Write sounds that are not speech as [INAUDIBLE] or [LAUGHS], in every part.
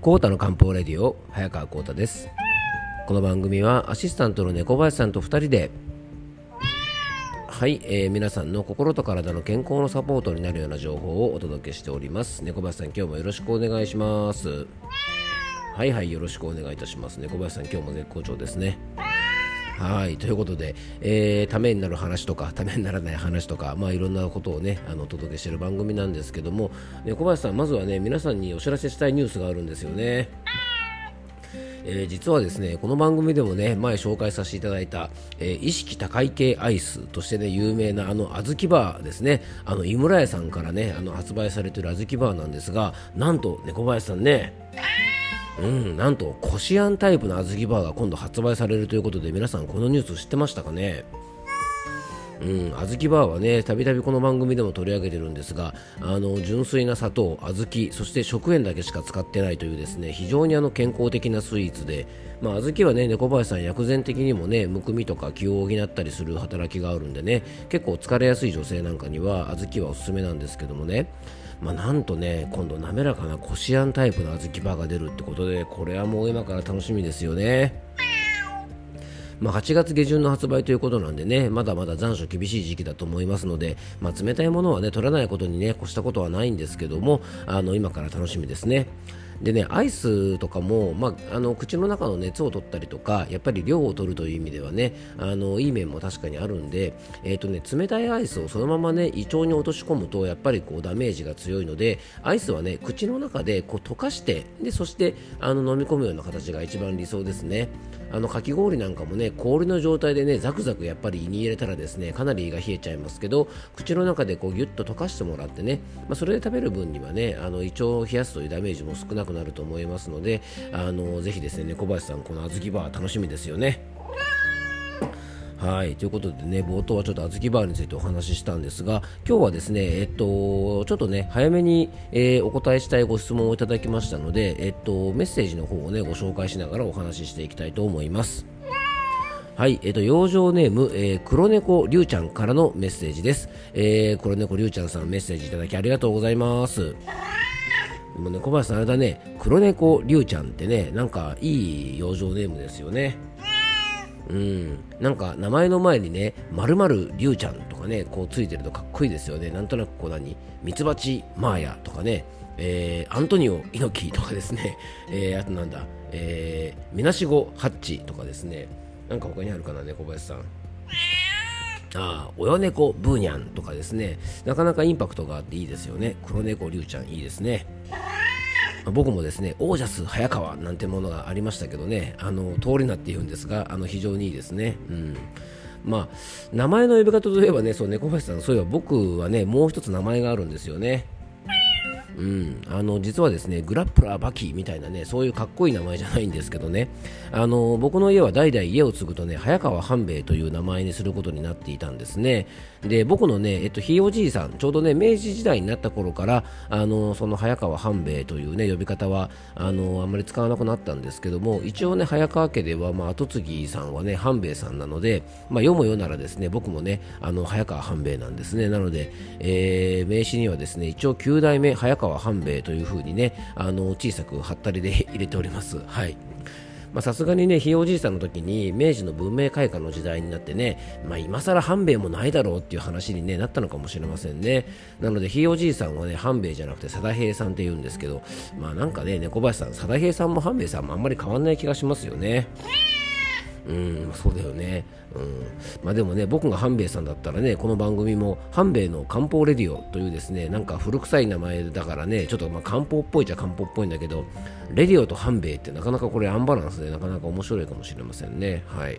コータの漢方レディオ早川コータです。この番組はアシスタントの猫林さんと2人ではい、えー、皆さんの心と体の健康のサポートになるような情報をお届けしております。猫林さん今日もよろしくお願いします。はいはいよろしくお願いいたします。猫林さん今日も絶好調ですね。はいということで、えー、ためになる話とかためにならない話とか、まあ、いろんなことをねあのお届けしている番組なんですけども、ね、小林さん、まずはね皆さんにお知らせしたいニュースがあるんですよね。えー、実はですねこの番組でもね前紹介させていただいた、えー、意識高い系アイスとしてね有名なあの小豆バーですねあの井村屋さんからねあの発売されている小豆バーなんですがなんと猫林さんねうん、なんとこしあんタイプの小豆バーが今度発売されるということで皆さんこのニュース知ってましたかね？うん、小豆バーはねたびたびこの番組でも取り上げてるんですがあの純粋な砂糖、小豆そして食塩だけしか使ってないというですね非常にあの健康的なスイーツで、まあ、小豆はね猫林さん薬膳的にもねむくみとか気を補ったりする働きがあるんでね結構疲れやすい女性なんかには小豆はおすすめなんですけどもねまあ、なんとね今度滑らかなこしあんタイプの小豆バーが出るってことでこれはもう今から楽しみですよね。まあ、8月下旬の発売ということなんでねまだまだ残暑厳しい時期だと思いますので、まあ、冷たいものはね取らないことにね越したことはないんですけどもあの今から楽しみですね。でねアイスとかも、まあ、あの口の中の熱を取ったりとかやっぱり量を取るという意味ではねあのいい面も確かにあるんで、えーとね、冷たいアイスをそのままね胃腸に落とし込むとやっぱりこうダメージが強いのでアイスはね口の中でこう溶かしてでそしてあの飲み込むような形が一番理想ですね。あのかき氷なんかもね氷の状態でねザクザクやっぱり胃に入れたらですねかなり胃が冷えちゃいますけど口の中でこうギュッと溶かしてもらってね、まあ、それで食べる分にはねあの胃腸を冷やすというダメージも少なくなると思いますのであのぜひですね猫林さんこの小豆バー楽しみですよね。はい、ということでね、冒頭はちょっと小豆バーについてお話ししたんですが、今日はですね、えっと、ちょっとね、早めに、えー、お答えしたいご質問をいただきましたので、えっと、メッセージの方をね、ご紹介しながらお話ししていきたいと思います。はい、えっ、と、養生ネーム、えー、黒猫りゅうちゃんからのメッセージです。えー、黒猫りゅうちゃんさんメッセージいただきありがとうございます。でもね、小林さんあれだね、黒猫りゅうちゃんってね、なんかいい養生ネームですよね。うん、なんか名前の前にね、まるまるりゅうちゃんとかね、こうついてるとかっこいいですよね。なんとなくこう何、ミツバチマーヤとかね、えー、アントニオ猪木とかですね、[LAUGHS] えー、あとなんだ、えー、みなしごハッチとかですね、なんか他にあるかなね、小林さん。ああ、親猫ブーニャンとかですね、なかなかインパクトがあっていいですよね。黒猫りゅうちゃんいいですね。僕もですね、オージャス早川なんてものがありましたけどね、あの通りなっていうんですが、あの非常にいいですね。うんまあ、名前の呼び方といえばね、そう猫林さん、そういえば僕はね、もう一つ名前があるんですよね。うん、あの実はですねグラップラーバキみたいなねそういうかっこいい名前じゃないんですけどね。あの僕の家は代々家を継ぐとね早川半兵衛という名前にすることになっていたんですね。で僕のね、えっと、ひいおじいさんちょうどね明治時代になった頃からあのその早川半兵衛というね呼び方はあのあんまり使わなくなったんですけども一応ね早川家では、まあ、後継ぎさんはね半兵衛さんなので、まあ、世も世ならですね僕もねあの早川半兵衛なんですね。なので、えー、名刺にはですね一応9代目早川川半兵衛というふうにねあの小さく貼ったりで [LAUGHS] 入れております。はいさすがにね、ひいおじいさんの時に明治の文明開化の時代になってね、まあ、今更半兵衛もないだろうっていう話に、ね、なったのかもしれませんね。なので、ひいおじいさんはね、半兵衛じゃなくて、貞平さんって言うんですけど、まあなんかね、猫林さん、貞平さんも半兵衛さんもあんまり変わんない気がしますよね。うん、そうだよね。うん、まあでもね、僕が半兵衛さんだったらね、この番組も半兵衛の漢方レディオというですね、なんか古臭い名前だからね、ちょっとまあ漢方っぽいじゃ漢方っぽいんだけど、レディオと半兵衛ってなかなかこれアンバランスでなかなか面白いかもしれませんね。はい。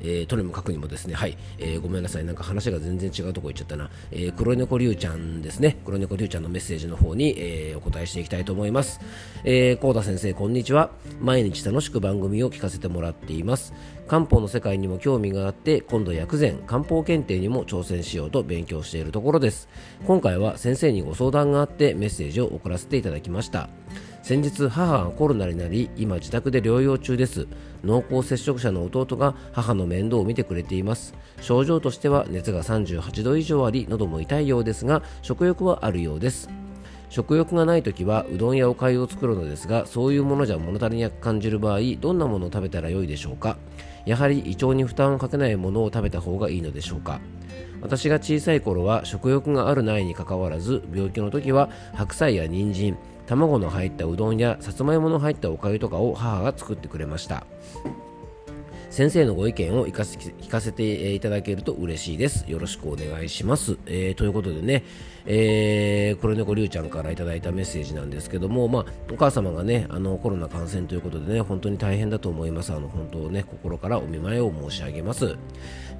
えー、とにもかくにもですね、はい、えー、ごめんなさい、なんか話が全然違うとこ行っちゃったな、えー、黒猫龍ちゃんですね、黒猫龍ちゃんのメッセージの方に、えー、お答えしていきたいと思います。えー、コ先生、こんにちは。毎日楽しく番組を聞かせてもらっています。漢方の世界にも興味があって、今度薬膳、漢方検定にも挑戦しようと勉強しているところです。今回は先生にご相談があってメッセージを送らせていただきました。先日母がコロナになり今自宅で療養中です。濃厚接触者の弟が母の面倒を見てくれています。症状としては熱が38度以上あり喉も痛いようですが食欲はあるようです。食欲がない時はうどんやおかゆを作るのですがそういうものじゃ物足りなく感じる場合どんなものを食べたらよいでしょうか。やはり胃腸に負担をかけないものを食べた方がいいのでしょうか。私が小さい頃は食欲があるないにかかわらず病気の時は白菜や人参卵の入ったうどんやさつまいもの入ったおかゆとかを母が作ってくれました。先生のご意見を聞かせていただけると嬉しいです。よろしくお願いします。えー、ということでね、えー、これね、こりゅうちゃんからいただいたメッセージなんですけども、まあ、お母様がね、あのコロナ感染ということでね、本当に大変だと思います。あの本当ね、心からお見舞いを申し上げます。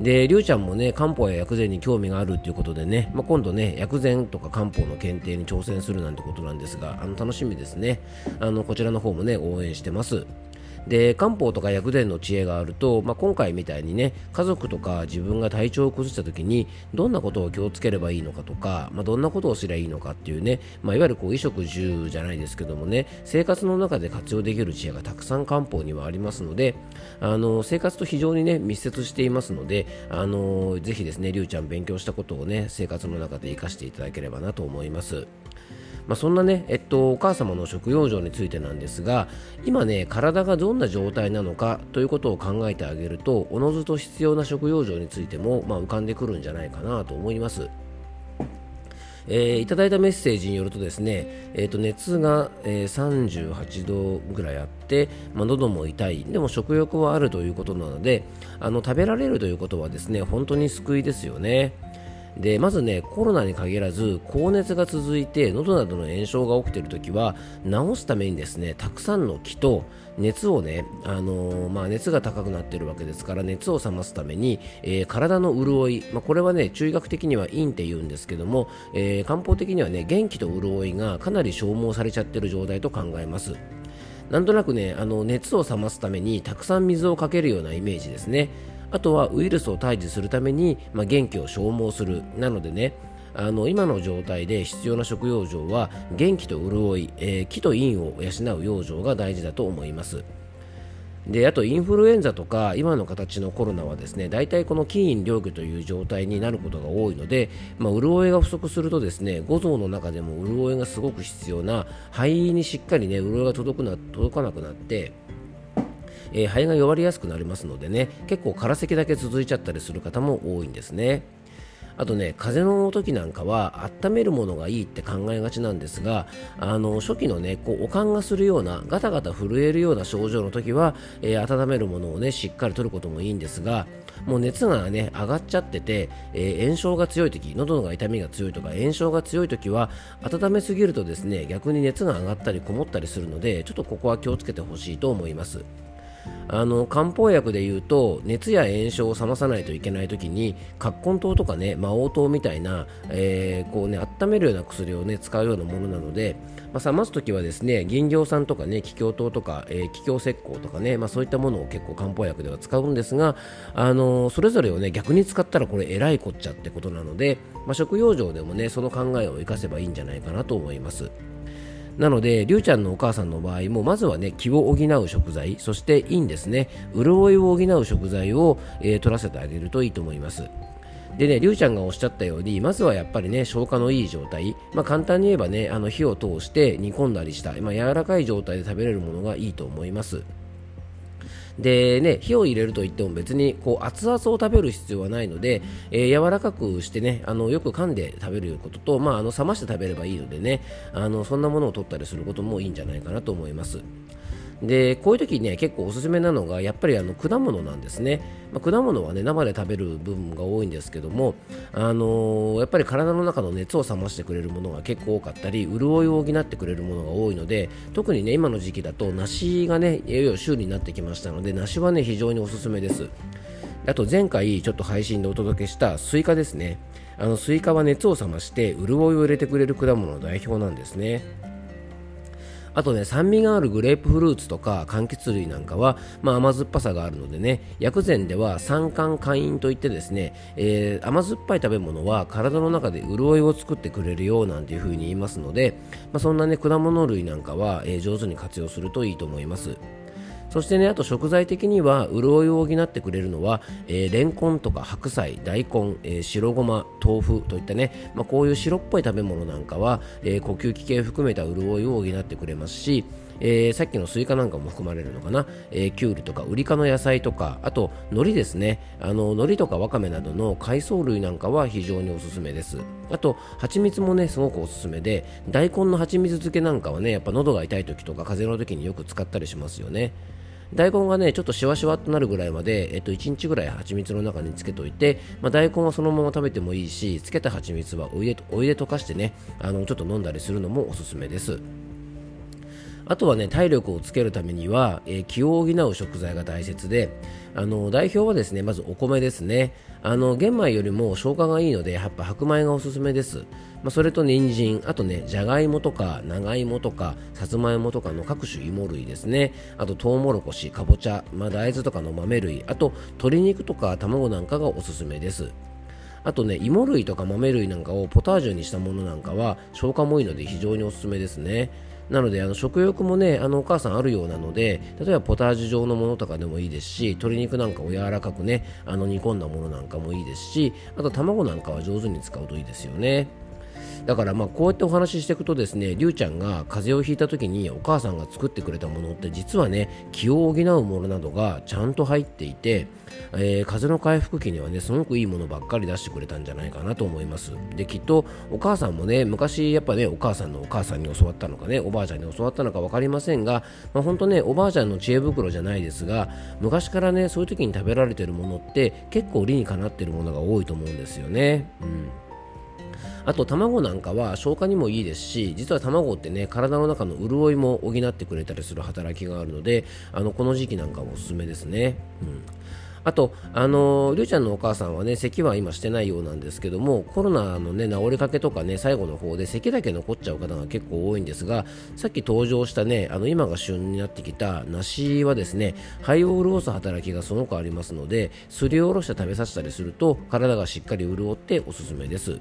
で、りゅうちゃんもね、漢方や薬膳に興味があるということでね、まあ、今度ね、薬膳とか漢方の検定に挑戦するなんてことなんですが、あの楽しみですね。あのこちらの方もね、応援してます。で漢方とか薬膳の知恵があると、まあ、今回みたいにね家族とか自分が体調を崩した時にどんなことを気をつければいいのかとか、まあ、どんなことをすればいいのかっていうね、まあ、いわゆるこう衣食住じゃないですけどもね生活の中で活用できる知恵がたくさん漢方にはありますのであの生活と非常にね密接していますのであのぜひですねりゅうちゃん勉強したことをね生活の中で活かしていただければなと思います。まあ、そんなね、えっと、お母様の食用状についてなんですが今ね体がどんな状態なのかということを考えてあげるとおのずと必要な食用状についても、まあ、浮かんでくるんじゃないかなと思います。えー、いただいたメッセージによるとですね、えー、と熱が、えー、38度ぐらいあって、まあ、喉も痛いでも食欲はあるということなのであの食べられるということはですね本当に救いですよね。でまずねコロナに限らず高熱が続いて喉などの炎症が起きている時は治すためにですねたくさんの気と熱をね、あのー、まあ、熱が高くなっているわけですから熱を冷ますために、えー、体の潤い、まあ、これはね中医学的には陰って言うんですけども、えー、漢方的にはね元気と潤いがかなり消耗されちゃってる状態と考えます。なんとなくねあの熱を冷ますためにたくさん水をかけるようなイメージですね。あとはウイルスを退治するために、まあ、元気を消耗する。なのでねあの今の状態で必要な食用状は元気と潤い、えー、気と陰を養う養生が大事だと思います。であとインフルエンザとか今の形のコロナはですね大体この筋陰両虚という状態になることが多いので、まあ、潤いが不足するとですね五臓の中でも潤いがすごく必要な肺にしっかりね潤いが届くな届かなくなってえー、肺が弱りやすくなりますのでね結構空咳だけ続いちゃったりする方も多いんですねあとね風邪の時なんかは温めるものがいいって考えがちなんですがあの初期のねこうおかんがするようなガタガタ震えるような症状の時は、えー、温めるものをねしっかりとることもいいんですがもう熱がね上がっちゃってて、えー、炎症が強い時喉が痛みが強いとか炎症が強い時は温めすぎるとですね逆に熱が上がったりこもったりするのでちょっとここは気をつけてほしいと思います。あの漢方薬でいうと熱や炎症を冷まさないといけない時に葛根湯とかね魔王糖みたいな、えー、こうね温めるような薬をね使うようなものなので、まあ、冷ます時はですね銀行酸とかね気境糖とか、えー、気境石膏とかね、まあ、そういったものを結構漢方薬では使うんですが、あの、それぞれをね逆に使ったらこれえらいこっちゃってことなので、まあ、食用上でもねその考えを生かせばいいんじゃないかなと思います。なので、りゅうちゃんのお母さんの場合も、まずはね、気を補う食材、そしていいんですね、潤いを補う食材を、えー、取らせてあげるといいと思います。でね、りゅうちゃんがおっしゃったように、まずはやっぱりね、消化のいい状態、まあ、簡単に言えばね、あの火を通して煮込んだりした、まあ、柔らかい状態で食べれるものがいいと思います。でね、火を入れるといっても別にこう熱々を食べる必要はないので、えー、柔らかくしてね、あのよく噛んで食べることと、まあ、あの冷まして食べればいいのでね、あのそんなものを取ったりすることもいいんじゃないかなと思います。でこういう時ね結構おすすめなのがやっぱりあの果物なんですね、まあ、果物はね生で食べる部分が多いんですけども、あのー、やっぱり体の中の熱を冷ましてくれるものが結構多かったり潤いを補ってくれるものが多いので特にね今の時期だと梨がねいよいよ旬になってきましたので梨はね非常におすすめです。あと前回ちょっと配信でお届けしたスイカですね。あのスイカは熱を冷まして潤いを入れてくれる果物の代表なんですね。あとね酸味があるグレープフルーツとか柑橘類なんかは、まあ、甘酸っぱさがあるのでね薬膳では酸甘化陰といってですね、えー、甘酸っぱい食べ物は体の中で潤いを作ってくれるよなんていう風に言いますので、まあ、そんなね果物類なんかは、えー、上手に活用するといいと思います。そしてねあと食材的には潤いを補ってくれるのは、えー、レンコンとか白菜大根、えー、白ごま豆腐といったね、まあ、こういう白っぽい食べ物なんかは、えー、呼吸器系含めた潤いを補ってくれますしえー、さっきのスイカなんかも含まれるのかな、えー、きゅうりとかウリ科の野菜とかあと海苔ですね。あの海苔とかわかめなどの海藻類なんかは非常におすすめです。あと蜂蜜もねすごくおすすめで大根の蜂蜜漬けなんかはねやっぱ喉が痛い時とか風邪の時によく使ったりしますよね。大根がねちょっとしわしわとなるぐらいまで、えっと、1日ぐらい蜂蜜の中につけておいて、まあ、大根はそのまま食べてもいいしつけた蜂蜜はお湯でお湯で溶かしてねあのちょっと飲んだりするのもおすすめです。あとはね体力をつけるためには、えー、気を補う食材が大切であの代表はですねまずお米ですね。あの玄米よりも消化がいいのでやっぱ白米がおすすめです、まあ、それと人参あとねじゃがいもとか長芋とかさつまいもとかの各種芋類ですね。あととうもろこしかぼちゃ、まあ、大豆とかの豆類あと鶏肉とか卵なんかがおすすめです。あとね芋類とか豆類なんかをポタージュにしたものなんかは消化もいいので非常におすすめですね。なのであの食欲もねあのお母さんあるようなので例えばポタージュ状のものとかでもいいですし鶏肉なんかを柔らかくねあの煮込んだものなんかもいいですしあと卵なんかは上手に使うといいですよね。だからまあこうやってお話ししていくとですねりゅうちゃんが風邪をひいた時にお母さんが作ってくれたものって実はね気を補うものなどがちゃんと入っていて、えー、風邪の回復期にはねすごくいいものばっかり出してくれたんじゃないかなと思います。できっとお母さんもね昔やっぱねお母さんのお母さんに教わったのかねおばあちゃんに教わったのか分かりませんが、まあ、本当ねおばあちゃんの知恵袋じゃないですが昔からねそういう時に食べられてるものって結構理にかなってるものが多いと思うんですよね。うん。あと卵なんかは消化にもいいですし実は卵ってね体の中の潤いも補ってくれたりする働きがあるのであのこの時期なんかおすすめですね。うんあと、あのりゅうちゃんのお母さんはね、咳は今してないようなんですけども、コロナのね、治りかけとかね、最後の方で咳だけ残っちゃう方が結構多いんですが、さっき登場したね、あの、今が旬になってきた梨はですね、肺を潤す働きがすごくありますので、すりおろして食べさせたりすると、体がしっかり潤っておすすめです。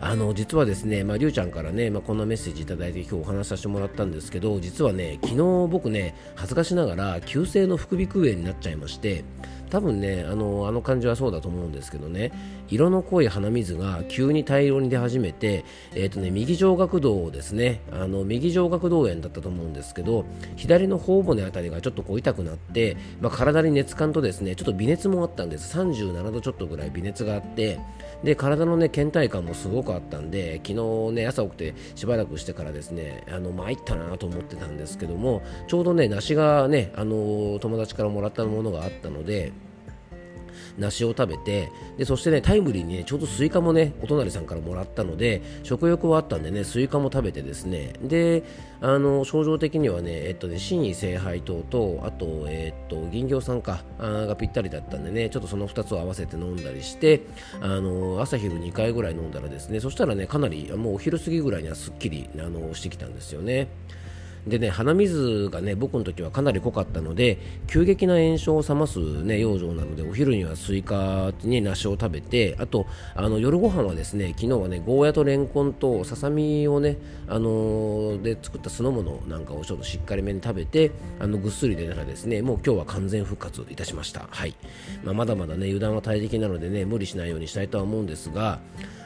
あの実はですね、まあ、りゅうちゃんからね、まあ、こんなメッセージいただいて今日お話しさせてもらったんですけど実はね昨日僕ね恥ずかしながら急性の副鼻腔炎になっちゃいまして多分ねあのあの感じはそうだと思うんですけどね色の濃い鼻水が急に大量に出始めて、えーとね、右上顎道ですねあの右上顎道炎だったと思うんですけど左の頬骨あたりがちょっとこう痛くなって、まあ、体に熱感とですねちょっと微熱もあったんです。37度ちょっとぐらい微熱があってで体のね倦怠感もすごくあったんで昨日ね朝起きてしばらくしてからですねあの参ったなと思ってたんですけどもちょうどね梨がねあの友達からもらったものがあったので梨を食べてでそしてねタイムリーにねちょうどスイカもねお隣さんからもらったので食欲はあったんでねスイカも食べてですねであの症状的にはねえっとね辛夷清肺湯とあとえっと銀翹散かがぴったりだったんでねちょっとその2つを合わせて飲んだりしてあの朝昼2回ぐらい飲んだらですねそしたらねかなりもうお昼過ぎぐらいにはすっきりあのしてきたんですよね。でね鼻水がね僕の時はかなり濃かったので急激な炎症を冷ますね養生なのでお昼にはスイカに梨を食べてあとあの夜ご飯はですね昨日はねゴーヤとレンコンとささみをねあのー、で作った酢の物なんかをちょっとしっかりめに食べてあのぐっすり寝たらですねもう今日は完全復活いたしました。はい、まあ、まだまだね油断は大敵なのでね無理しないようにしたいとは思うんですが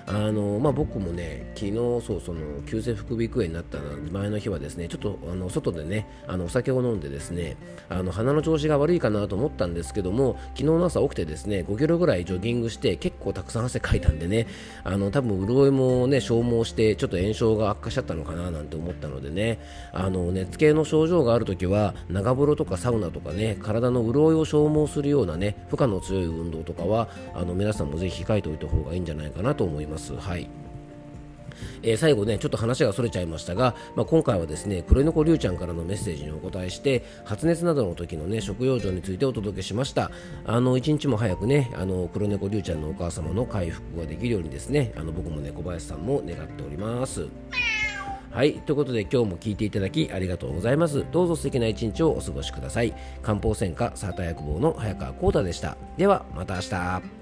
あのまあ、僕もね昨日そうその急性副鼻腔炎になった前の日はですねちょっとあの外でねあのお酒を飲んでですねあの鼻の調子が悪いかなと思ったんですけども昨日の朝起きてですね5キロぐらいジョギングして結構たくさん汗かいたんでねあの多分潤いもね消耗してちょっと炎症が悪化しちゃったのかななんて思ったのでねあの熱系の症状があるときは長風呂とかサウナとかね体の潤いを消耗するようなね負荷の強い運動とかはあの皆さんもぜひ控えておいた方がいいんじゃないかなと思います。ます。はいえー、最後ねちょっと話がそれちゃいましたが、まあ、今回はですね黒猫りゅうちゃんからのメッセージにお答えして発熱などの時のね食用状についてお届けしましたあの一日も早くねあの黒猫りゅうちゃんのお母様の回復ができるようにですねあの僕もね小林さんも願っておりますはい。ということで今日も聞いていただきありがとうございます。どうぞ素敵な一日をお過ごしください。漢方専科サーター薬房の早川幸太でした。では、また明日。